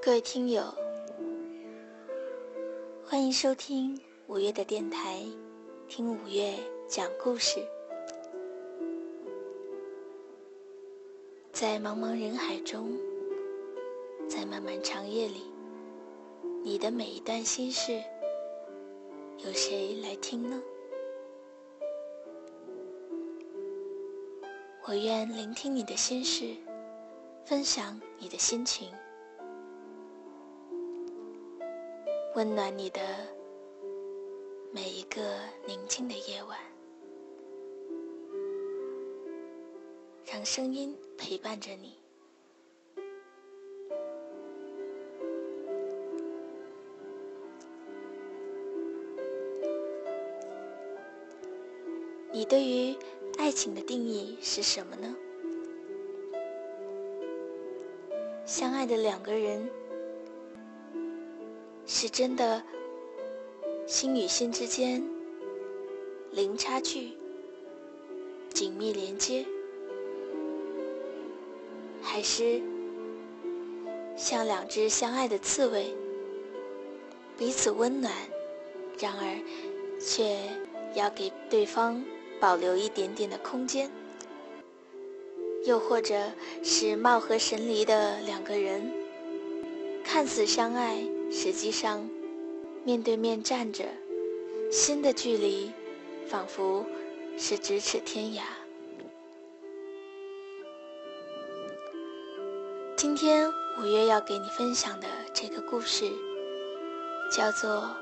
各位听友，欢迎收听五月的电台，听五月讲故事。在茫茫人海中，在漫漫长夜里，你的每一段心事，有谁来听呢？我愿聆听你的心事，分享你的心情。温暖你的每一个宁静的夜晚，让声音陪伴着你。你对于爱情的定义是什么呢？相爱的两个人。是真的，心与心之间零差距，紧密连接，还是像两只相爱的刺猬，彼此温暖，然而却要给对方保留一点点的空间？又或者是貌合神离的两个人，看似相爱？实际上，面对面站着，心的距离仿佛是咫尺天涯。今天五月要给你分享的这个故事，叫做《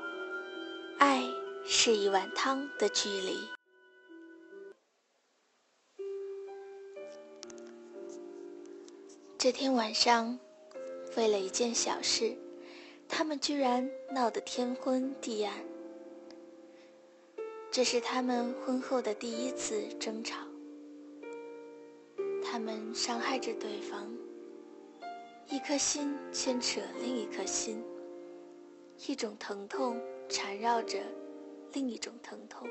爱是一碗汤的距离》。这天晚上，为了一件小事。他们居然闹得天昏地暗，这是他们婚后的第一次争吵。他们伤害着对方，一颗心牵扯另一颗心，一种疼痛缠绕着另一种疼痛，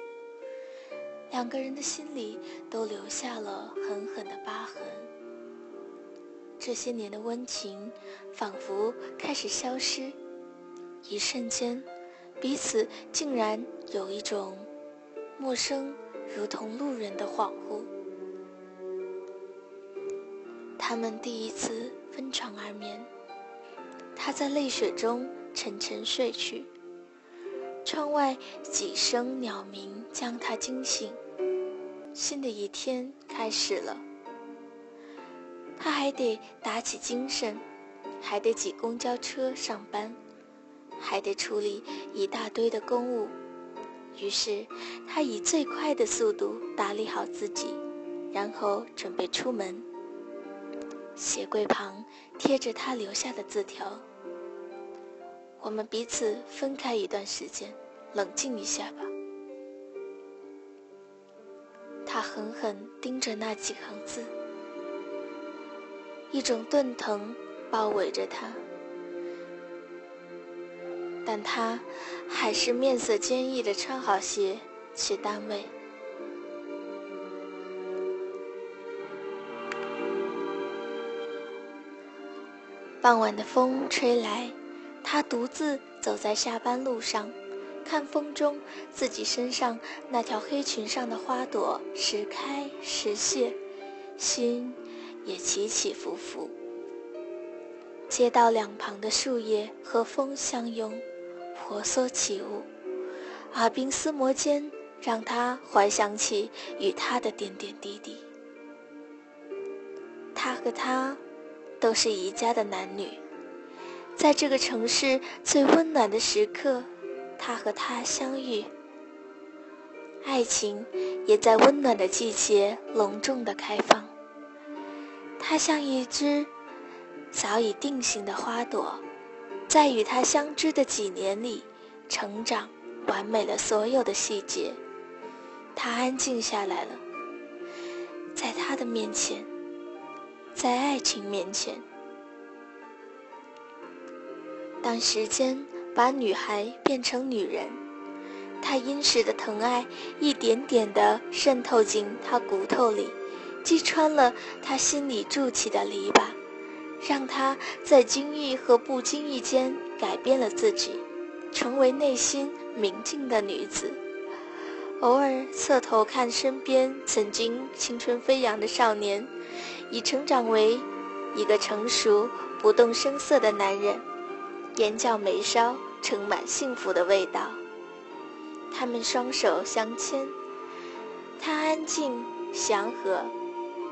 两个人的心里都留下了狠狠的疤痕。这些年的温情，仿佛开始消失。一瞬间，彼此竟然有一种陌生，如同路人的恍惚。他们第一次分床而眠，他在泪水中沉沉睡去。窗外几声鸟鸣将他惊醒，新的一天开始了。他还得打起精神，还得挤公交车上班。还得处理一大堆的公务，于是他以最快的速度打理好自己，然后准备出门。鞋柜旁贴着他留下的字条：“我们彼此分开一段时间，冷静一下吧。”他狠狠盯着那几行字，一种钝疼包围着他。但他还是面色坚毅地穿好鞋去单位。傍晚的风吹来，他独自走在下班路上，看风中自己身上那条黑裙上的花朵时开时谢，心也起起伏伏。街道两旁的树叶和风相拥。婆娑起舞，耳鬓厮磨间，让他怀想起与他的点点滴滴。他和她，都是宜家的男女，在这个城市最温暖的时刻，他和她相遇。爱情也在温暖的季节隆重的开放。它像一只早已定型的花朵。在与他相知的几年里，成长完美了所有的细节。他安静下来了，在他的面前，在爱情面前。当时间把女孩变成女人，他殷实的疼爱一点点地渗透进他骨头里，击穿了他心里筑起的篱笆，让她在经意和不经意间改变了自己，成为内心明净的女子。偶尔侧头看身边曾经青春飞扬的少年，已成长为一个成熟、不动声色的男人，眼角眉梢盛满幸福的味道。他们双手相牵，他安静祥和，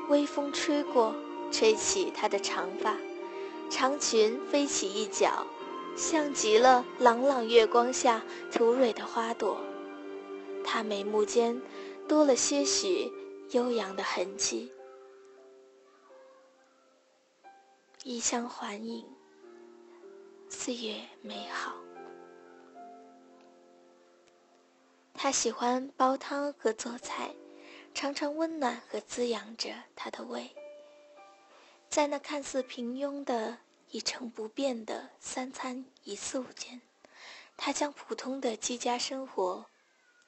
微风吹过，吹起她的长发，长裙飞起一角，像极了朗朗月光下吐蕊的花朵。她眉目间多了些许悠扬的痕迹，异香环影，四月美好。他喜欢煲汤和做菜，常常温暖和滋养着他的胃。在那看似平庸的一成不变的三餐一宿间，他将普通的居家生活。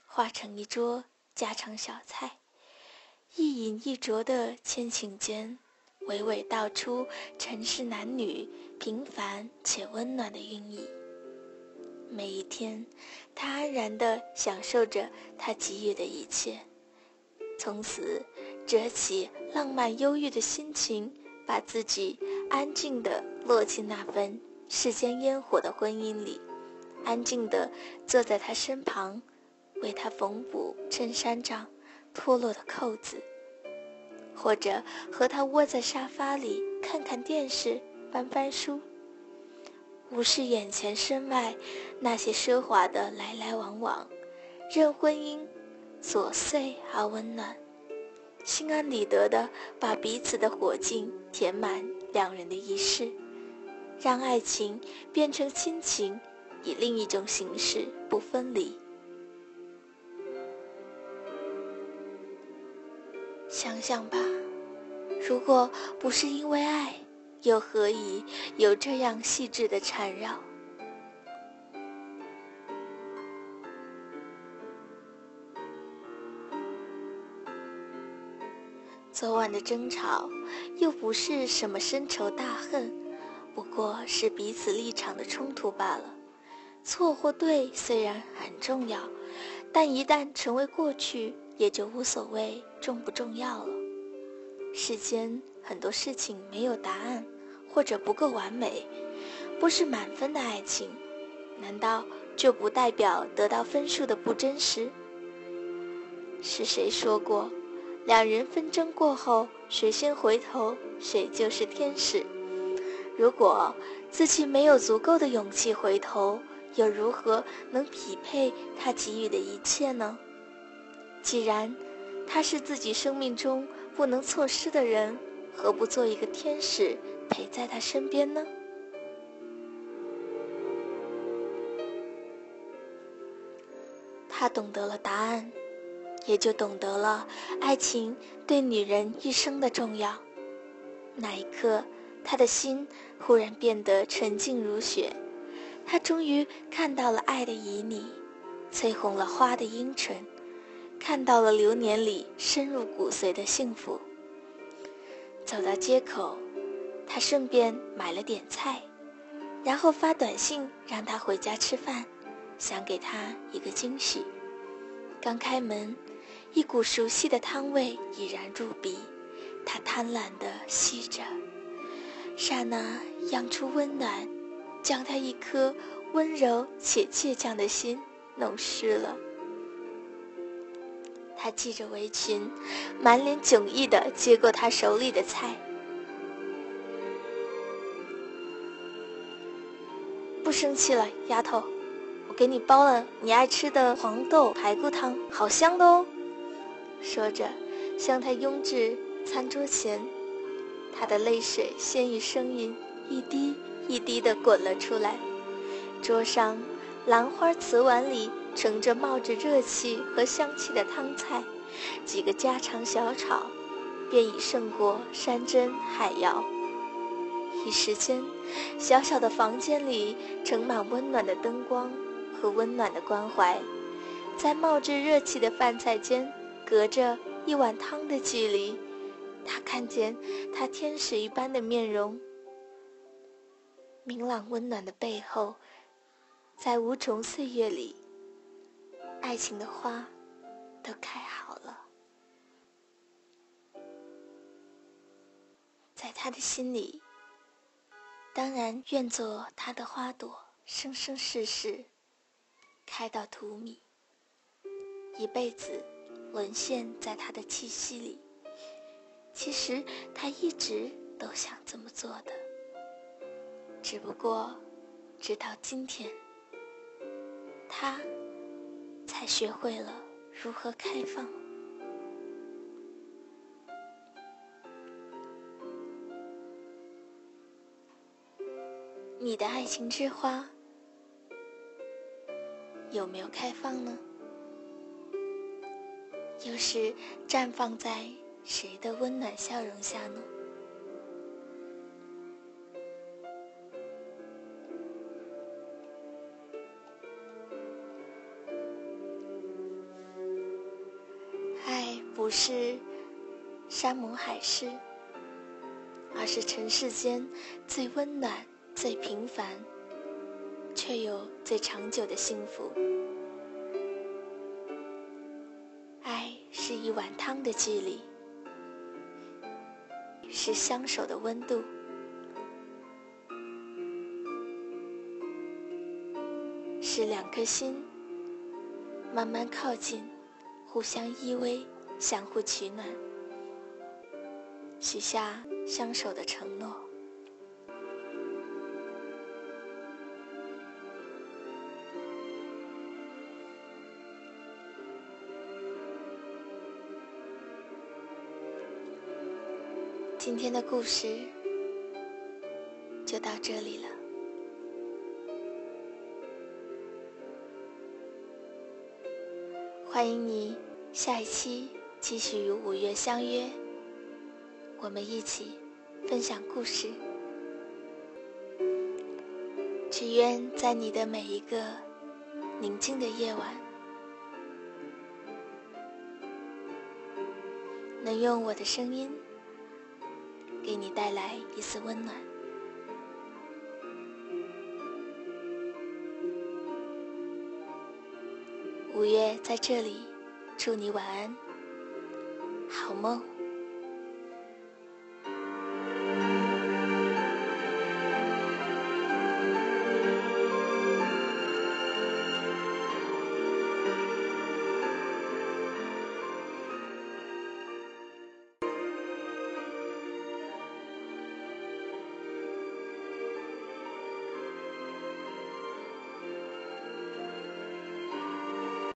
化成一桌家常小菜，一饮一啄的千顷间，娓娓道出尘世男女平凡且温暖的寓意。每一天，他安然地享受着他给予的一切，从此折起浪漫忧郁的心情，把自己安静地落进那份世间烟火的婚姻里，安静地坐在他身旁。为他缝补衬衫上脱落的扣子，或者和他窝在沙发里看看电视、翻翻书，无视眼前身外那些奢华的来来往往，任婚姻琐碎而温暖，心安理得地把彼此的火劲填满两人的一世，让爱情变成亲情，以另一种形式不分离。想想吧，如果不是因为爱，又何以有这样细致的缠绕？昨晚的争吵，又不是什么深仇大恨，不过是彼此立场的冲突罢了。错或对虽然很重要，但一旦成为过去。也就无所谓重不重要了。世间很多事情没有答案，或者不够完美，不是满分的爱情，难道就不代表得到分数的不真实？是谁说过，两人纷争过后，谁先回头，谁就是天使？如果自己没有足够的勇气回头，又如何能匹配他给予的一切呢？既然他是自己生命中不能错失的人，何不做一个天使陪在他身边呢？他懂得了答案，也就懂得了爱情对女人一生的重要。那一刻，他的心忽然变得纯净如雪，他终于看到了爱的旖旎，催红了花的阴唇。看到了流年里深入骨髓的幸福。走到街口，他顺便买了点菜，然后发短信让他回家吃饭，想给他一个惊喜。刚开门，一股熟悉的汤味已然入鼻，他贪婪地吸着，刹那漾出温暖，将他一颗温柔且倔强的心弄湿了。他系着围裙，满脸迥异地接过他手里的菜。不生气了，丫头，我给你煲了你爱吃的黄豆排骨汤，好香的哦。说着，向他拥至餐桌前，他的泪水先于声音一滴一滴地滚了出来。桌上，兰花瓷碗里。盛着冒着热气和香气的汤菜，几个家常小炒，便已胜过山珍海肴。一时间，小小的房间里盛满温暖的灯光和温暖的关怀。在冒着热气的饭菜间，隔着一碗汤的距离，他看见他天使一般的面容，明朗温暖的背后，在无穷岁月里，爱情的花都开好了。在他的心里，当然愿做他的花朵，生生世世开到荼蘼，一辈子沦陷在他的气息里。其实他一直都想这么做的，只不过直到今天，他才学会了如何开放。你的爱情之花有没有开放呢？又是绽放在谁的温暖笑容下呢？爱不是山盟海誓，而是尘世间最温暖。最平凡，却又最长久的幸福。的距离，是相守的温度，是两颗心慢慢靠近，互相依偎，相互取暖，许下相守的承诺。今天的故事就到这里了，欢迎你下一期继续与五月相约，我们一起分享故事。只愿在你的每一个宁静的夜晚，能用我的声音。给你带来一丝温暖。五月在这里，祝你晚安，好梦。